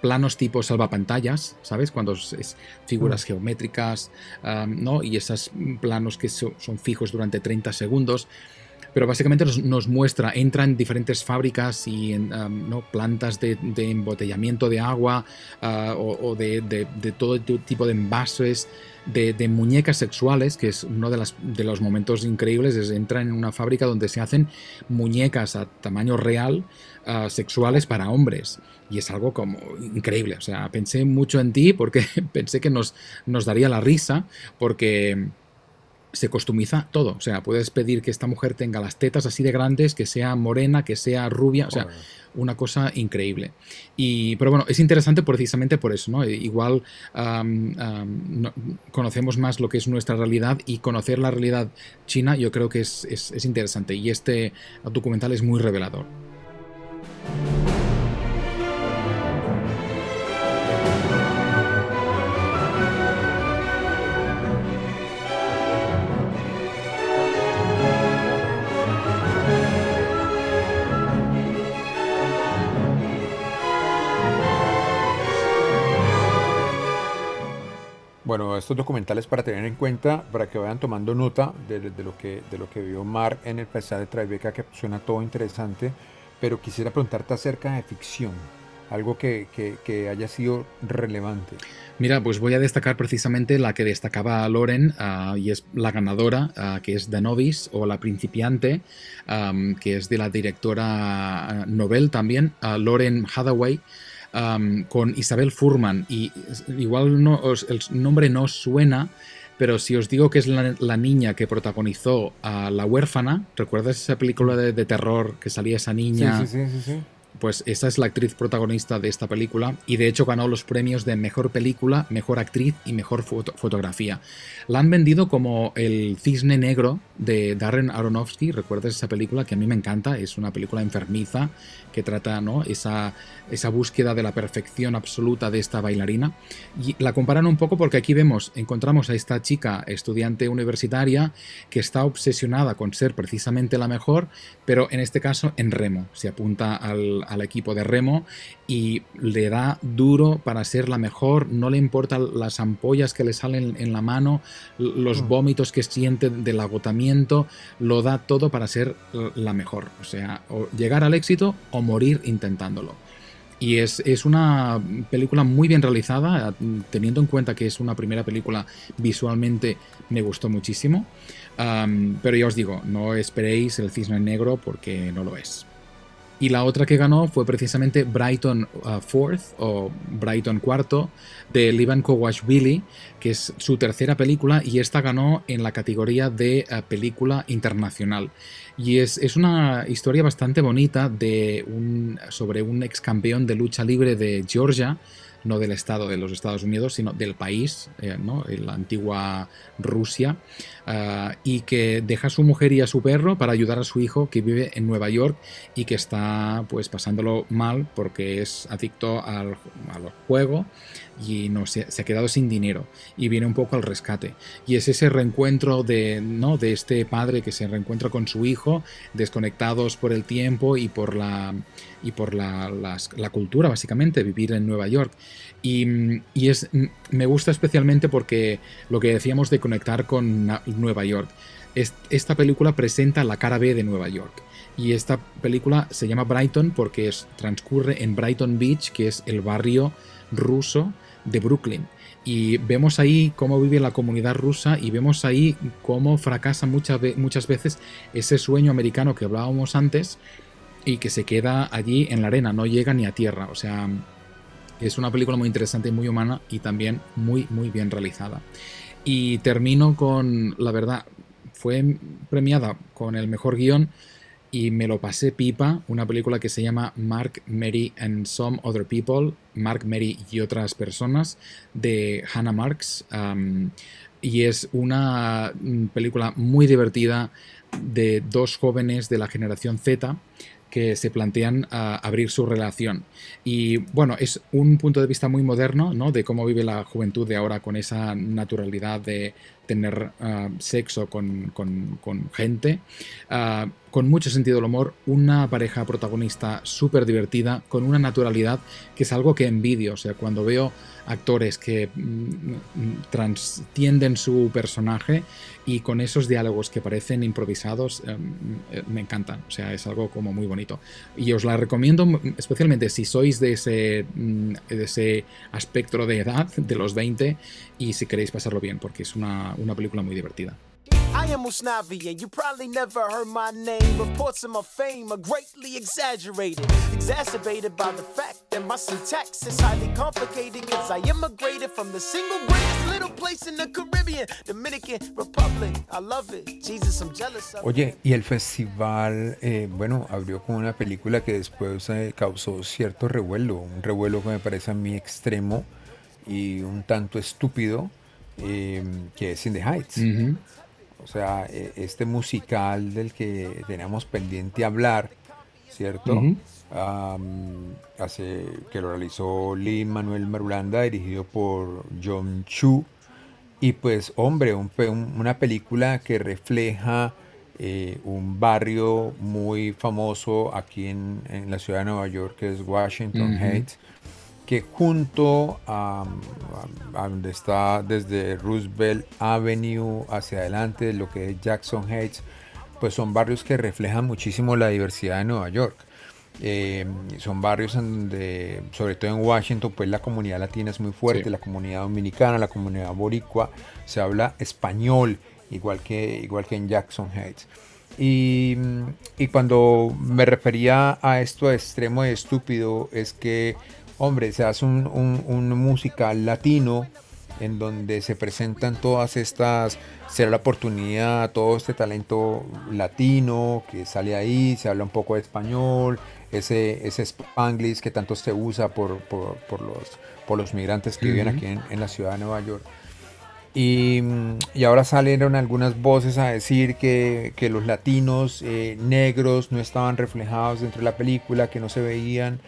planos tipo salvapantallas, ¿sabes? Cuando es figuras mm. geométricas, um, ¿no? Y esos planos que so, son fijos durante 30 segundos. Pero básicamente nos, muestra, entra en diferentes fábricas y en um, ¿no? plantas de, embotellamiento de agua uh, o, de, todo tipo de envases, de, muñecas sexuales, que es uno de, las, de los momentos increíbles, es entrar en una fábrica donde se hacen muñecas a tamaño real uh, sexuales para hombres. Y es algo como increíble. O sea, pensé mucho en ti porque pensé que nos, nos daría la risa, porque se costumiza todo. O sea, puedes pedir que esta mujer tenga las tetas así de grandes, que sea morena, que sea rubia. O sea, una cosa increíble. Y, pero bueno, es interesante precisamente por eso, ¿no? Igual um, um, no, conocemos más lo que es nuestra realidad y conocer la realidad china yo creo que es, es, es interesante. Y este documental es muy revelador. Estos documentales para tener en cuenta, para que vayan tomando nota de, de, lo, que, de lo que vio Mar en el Festival de Tribeca, que suena todo interesante, pero quisiera preguntarte acerca de ficción, algo que, que, que, haya sido relevante. Mira, pues voy a destacar precisamente la que destacaba Loren, uh, y es la ganadora, uh, que es The Novice, o La Principiante, um, que es de la directora Nobel también, uh, Loren Hathaway. Um, con Isabel Furman y igual no os, el nombre no suena, pero si os digo que es la, la niña que protagonizó a La huérfana, ¿recuerdas esa película de, de terror que salía esa niña? Sí, sí, sí, sí, Pues esa es la actriz protagonista de esta película y de hecho ganó los premios de mejor película, mejor actriz y mejor foto fotografía. La han vendido como el cisne negro de Darren Aronofsky, ¿recuerdas esa película que a mí me encanta? Es una película enfermiza que trata ¿no? esa, esa búsqueda de la perfección absoluta de esta bailarina. Y la comparan un poco porque aquí vemos, encontramos a esta chica estudiante universitaria que está obsesionada con ser precisamente la mejor, pero en este caso en remo. Se apunta al, al equipo de remo y le da duro para ser la mejor, no le importan las ampollas que le salen en la mano, los vómitos que siente del agotamiento, lo da todo para ser la mejor. O sea, o llegar al éxito o morir intentándolo. Y es, es, una película muy bien realizada, teniendo en cuenta que es una primera película visualmente me gustó muchísimo. Um, pero ya os digo, no esperéis el cisne negro porque no lo es. Y la otra que ganó fue precisamente Brighton uh, Fourth o Brighton Cuarto de Livan Kowashvili, que es su tercera película y esta ganó en la categoría de uh, película internacional. Y es, es, una historia bastante bonita de un, sobre un ex campeón de lucha libre de Georgia, no del Estado de los Estados Unidos, sino del país, eh, ¿no? en la antigua Rusia, uh, y que deja a su mujer y a su perro para ayudar a su hijo que vive en Nueva York y que está pues pasándolo mal porque es adicto al juego y no se, se, ha quedado sin dinero y viene un poco al rescate. Y es ese reencuentro de no de este padre que se reencuentra con su hijo desconectados por el tiempo y por la y por la, la, la cultura básicamente vivir en Nueva York. Y, y, es me gusta especialmente porque lo que decíamos de conectar con Nueva York es, esta película presenta la cara B de Nueva York. Y esta película se llama Brighton porque es, transcurre en Brighton Beach que es el barrio ruso de Brooklyn. Y vemos ahí cómo vive la comunidad rusa y vemos ahí cómo fracasa muchas, muchas veces ese sueño americano que hablábamos antes y que se queda allí en la arena, no llega ni a tierra. O sea, es una película muy interesante, muy humana y también muy, muy bien realizada. Y termino con, la verdad, fue premiada con el mejor guion y me lo pasé pipa, una película que se llama Mark, Mary and Some Other People, Mark, Mary y otras personas, de Hannah Marks. Um, y es una película muy divertida de dos jóvenes de la generación Z que se plantean uh, abrir su relación. Y bueno, es un punto de vista muy moderno, ¿no? De cómo vive la juventud de ahora con esa naturalidad de tener uh, sexo con, con, gente, uh, con mucho sentido del humor, una pareja protagonista súper divertida, con una naturalidad que es algo que envidio. O sea, cuando veo actores que mm, transtienden su personaje y con esos diálogos que parecen improvisados, eh, me encantan. O sea, es algo como muy bonito. Y os la recomiendo especialmente si sois de ese, de ese aspecto de edad, de los 20, y si queréis pasarlo bien, porque es una, una película muy divertida. I am Usnavi, and you probably never heard my name. Reports of my fame are greatly exaggerated, exacerbated by the fact that my syntax is highly complicated. I immigrated from the single greatest little place in the Caribbean, Dominican Republic. I love it. Jesus, I'm jealous of Oye, y el festival, eh, bueno, abrió con una película que después eh, causó cierto revuelo, un revuelo que me parece a mí extremo y un tanto estúpido, eh, que es In the Heights. Uh -huh. O sea, este musical del que teníamos pendiente hablar, ¿cierto? Uh -huh. um, hace, que lo realizó Lin Manuel Marulanda, dirigido por John Chu. Y pues, hombre, un, un, una película que refleja eh, un barrio muy famoso aquí en, en, la ciudad de Nueva York, que es Washington uh -huh. Heights que junto a, a, a, donde está desde Roosevelt Avenue hacia adelante, lo que es Jackson Heights, pues son barrios que reflejan muchísimo la diversidad de Nueva York. Eh, son barrios en donde, sobre todo en Washington, pues la comunidad latina es muy fuerte, sí. la comunidad dominicana, la comunidad boricua, se habla español, igual que, igual que en Jackson Heights. Y, y cuando me refería a esto extremo y estúpido, es que hombre, se hace un, un, un, musical latino en donde se presentan todas estas, será la oportunidad, todo este talento latino que sale ahí, se habla un poco de español, ese, ese spanglish que tanto se usa por, por, por los, por los migrantes que uh -huh. viven aquí en, en, la ciudad de Nueva York. Y, y, ahora salieron algunas voces a decir que, que los latinos eh, negros no estaban reflejados dentro de la película, que no se veían.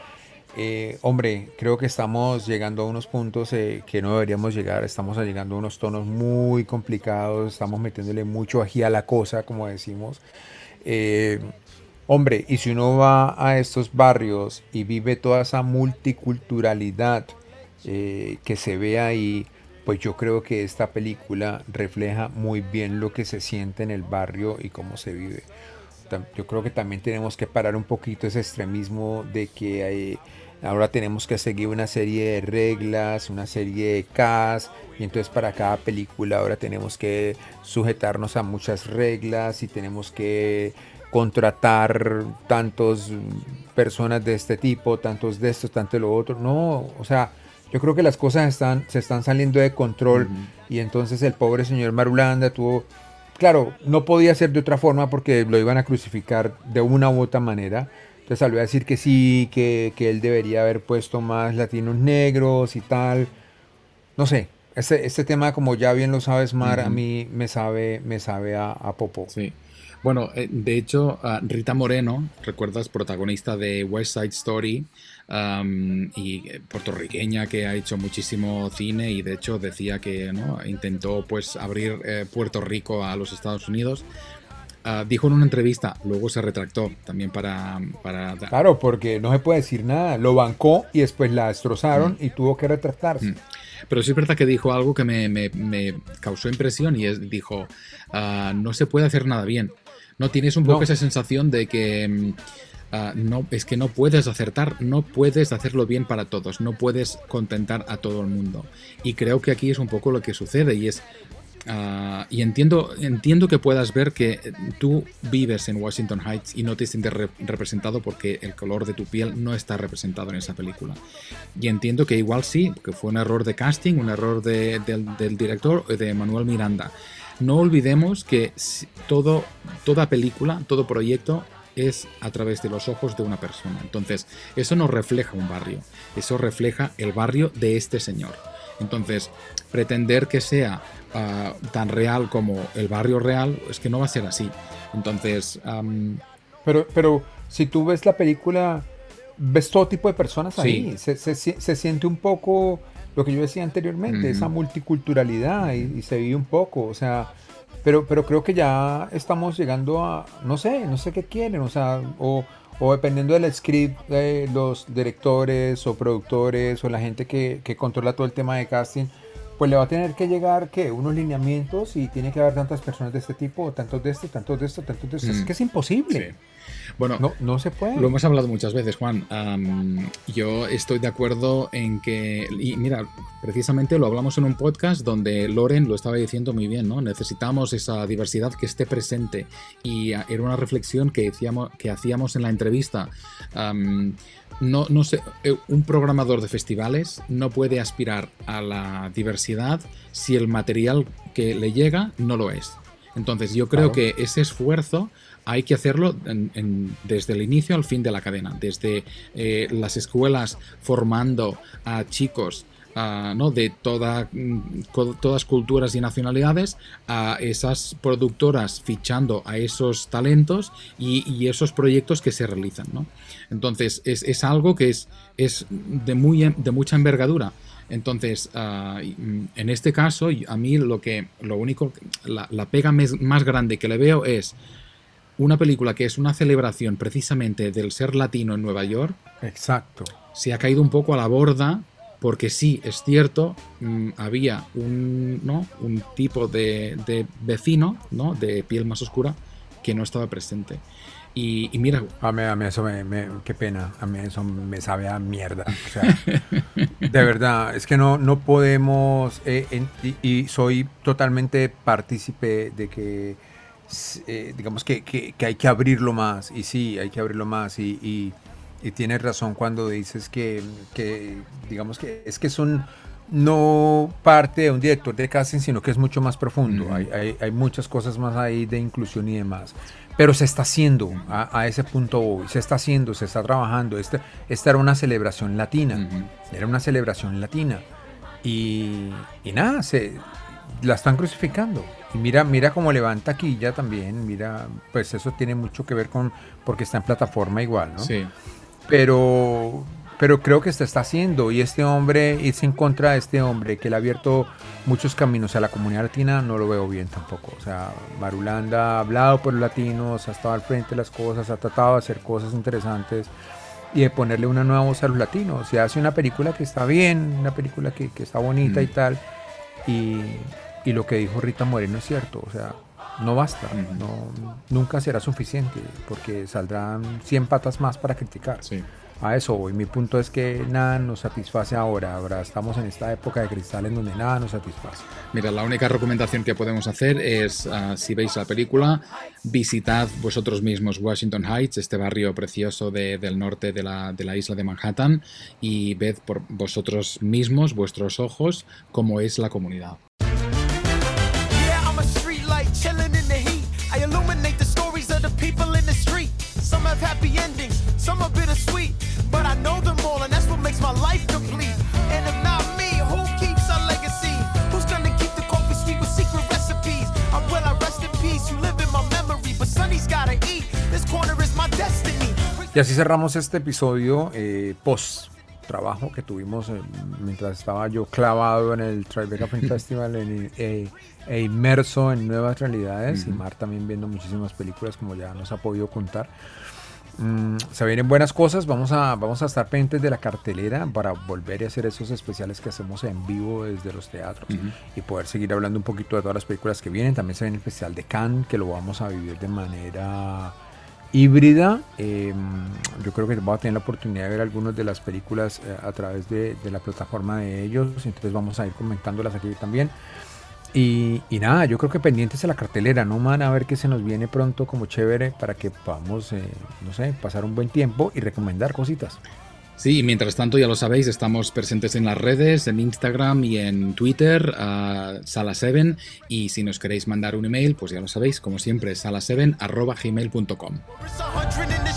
Eh, hombre, creo que estamos llegando a unos puntos eh, que no deberíamos llegar, estamos llegando a unos tonos muy complicados, estamos metiéndole mucho ají a la cosa, como decimos. Eh, hombre, y si uno va a estos barrios y vive toda esa multiculturalidad eh, que se ve ahí, pues yo creo que esta película refleja muy bien lo que se siente en el barrio y cómo se vive. Yo creo que también tenemos que parar un poquito ese extremismo de que hay, ahora tenemos que seguir una serie de reglas, una serie de cas, y entonces para cada película ahora tenemos que sujetarnos a muchas reglas y tenemos que contratar tantos personas de este tipo, tantos de estos, tanto de lo otro. No, o sea, yo creo que las cosas están, se están saliendo de control uh -huh. y entonces el pobre señor Marulanda tuvo, claro, no podía ser de otra forma porque lo iban a crucificar de una u otra manera Entonces salió a decir que sí, que, que él debería haber puesto más latinos negros y tal. No sé, este, este tema, como ya bien lo sabes, Mar, a Ujú. mí me sabe, me sabe a, a popo. Sí. Bueno, eh, de hecho, Rita Moreno, ¿recuerdas? Protagonista de West Side Story am, y eh, puertorriqueña que ha hecho muchísimo cine y de hecho decía que ¿no? intentó pues abrir eh, Puerto Rico a los Estados Unidos. Ah, dijo en una entrevista, luego se retractó también para... para Claro, porque no se puede decir nada. Lo bancó y después la destrozaron y tuvo que retractarse. Mm. Pero sí es verdad que dijo algo que me, me- me causó impresión y es, dijo, ah, no se puede hacer nada bien. No tienes un poco No. esa sensación de que mm, ah, no, es que no puedes acertar, no puedes hacerlo bien para todos, no puedes contentar a todo el mundo. Y creo que aquí es un poco lo que sucede y es... ah, y entiendo, entiendo que puedas ver que tú vives en Washington Heights y no te sientes re- representado porque el color de tu piel no está representado en esa película. Y entiendo que igual sí, que fue un error de casting, un error de- del, del director, eh, de Manuel Miranda. No olvidemos que todo, toda película, todo proyecto es a través de los ojos de una persona. Entonces, eso no refleja un barrio, eso refleja el barrio de este señor. Entonces, pretender que sea ah, tan real como el barrio real, es que no va a ser así. Entonces, am, Pero, pero si tú ves la película, ves todo tipo de personas ahí. Sí. Se, se se siente un poco lo que yo decía anteriormente, Ujú. esa multiculturalidad y, y se vive un poco. O sea, pero, pero creo que ya estamos llegando a, no sé, no sé qué quieren. O sea, o, o dependiendo del script, de los directores o productores o la gente que, que controla todo el tema de casting. Pues le va a tener que llegar que unos lineamientos y tiene que haber tantas personas de este tipo, tantos de este, tantos de esto, tantos de esto. Es Mm. que es imposible. sí. Bueno, No, no se puede. Lo hemos hablado muchas veces, Juan. Am, yo estoy de acuerdo en que, y mira, precisamente lo hablamos en un podcast donde Loren lo estaba diciendo muy bien, ¿no? Necesitamos esa diversidad que esté presente. Y ah, era una reflexión que hacíamos, que hacíamos en la entrevista. Am, no, no sé, eh, un programador de festivales no puede aspirar a la diversidad si el material que le llega no lo es. Entonces yo creo Claro. que ese esfuerzo hay que hacerlo en- en- desde el inicio al fin de la cadena, desde eh, las escuelas formando a chicos ¿no? de toda, mm, todas culturas y nacionalidades, a esas productoras fichando a esos talentos y, y esos proyectos que se realizan. ¿no? Entonces es, es algo que es, es de, muy, de mucha envergadura. Entonces, ah, mm, en este caso, a mí lo que, lo único, la, la pega más grande que le veo es una película que es una celebración precisamente del ser latino en Nueva York, Exacto. se ha caído un poco a la borda porque sí, es cierto, mm, había un, ¿no? un tipo de, de vecino ¿no? de piel más oscura que no estaba presente. Y, y mira, A mí, a mí eso me, me- qué pena, a mí eso me sabe a mierda. O sea, de verdad, es que no, no podemos, eh, en- y, y soy totalmente partícipe de que, eh, digamos que, que- que hay que abrirlo más, y sí, hay que abrirlo más, y, y- y tienes razón cuando dices que, que, digamos que es que son no parte de un director de casting, sino que es mucho más profundo. Ujú. hay, hay- hay muchas cosas más ahí de inclusión y demás. Pero se está haciendo, a, a ese punto voy, se está haciendo, se está trabajando. Este, esta era una celebración latina, Ujú. era una celebración latina. Y, y nada, se, la están crucificando. Y mira, mira cómo levanta aquí ya también, mira, pues eso tiene mucho que ver con, porque está en plataforma igual, ¿no? sí, pero pero creo que se está haciendo y este hombre irse en contra de este hombre que le ha abierto muchos caminos. A la comunidad latina no lo veo bien tampoco. O sea Marulanda ha hablado por los latinos ha estado al frente de las cosas ha tratado de hacer cosas interesantes y de ponerle una nueva voz a los latinos. Se hace una película que está bien una película que, que está bonita Mm. y tal y, y lo que dijo Rita Moreno es cierto. O sea no basta, no, nunca será suficiente, porque saldrán 100 patas más para criticar. sí. A eso voy. Mi punto es que nada nos satisface ahora. Ahora estamos en esta época de cristal en donde nada nos satisface. Mira, la única recomendación que podemos hacer es, ah, si veis la película, visitad vosotros mismos Washington Heights, este barrio precioso de- del norte de la, de la isla de Manhattan, y ved por vosotros mismos, vuestros ojos, cómo es la comunidad. Some are bittersweet, but I know them all, and that's what makes my life complete. And if not me, who keeps our legacy? Who's gonna keep the coffee sweet with secret recipes? I will I rest in peace, you live in my memory, but Sonny's gotta eat. This corner is my destiny. Y así cerramos este episodio eh, post trabajo que tuvimos eh, mientras estaba yo clavado en el Tribeca Film Festival en- eh, e inmerso en nuevas realidades y Mar también viendo muchísimas películas como ya nos ha podido contar. Mm, se vienen buenas cosas, vamos a, vamos a estar pendientes de la cartelera para volver a hacer esos especiales que hacemos en vivo desde los teatros y poder seguir hablando un poquito de todas las películas que vienen. También se viene el especial de Cannes que lo vamos a vivir de manera híbrida. Eh, yo creo que vamos a tener la oportunidad de ver algunas de las películas eh, a través de, de la plataforma de ellos, entonces vamos a ir comentándolas aquí también. Y, y nada, yo creo que pendientes a la cartelera, ¿no, man? A ver qué se nos viene pronto como chévere para que podamos, eh, no sé, pasar un buen tiempo y recomendar cositas. Sí, mientras tanto, ya lo sabéis, estamos presentes en las redes, en Instagram y en Twitter, a Sala7. Y si nos queréis mandar un email, pues ya lo sabéis, como siempre, sala7.gmail.com. It's a hundred and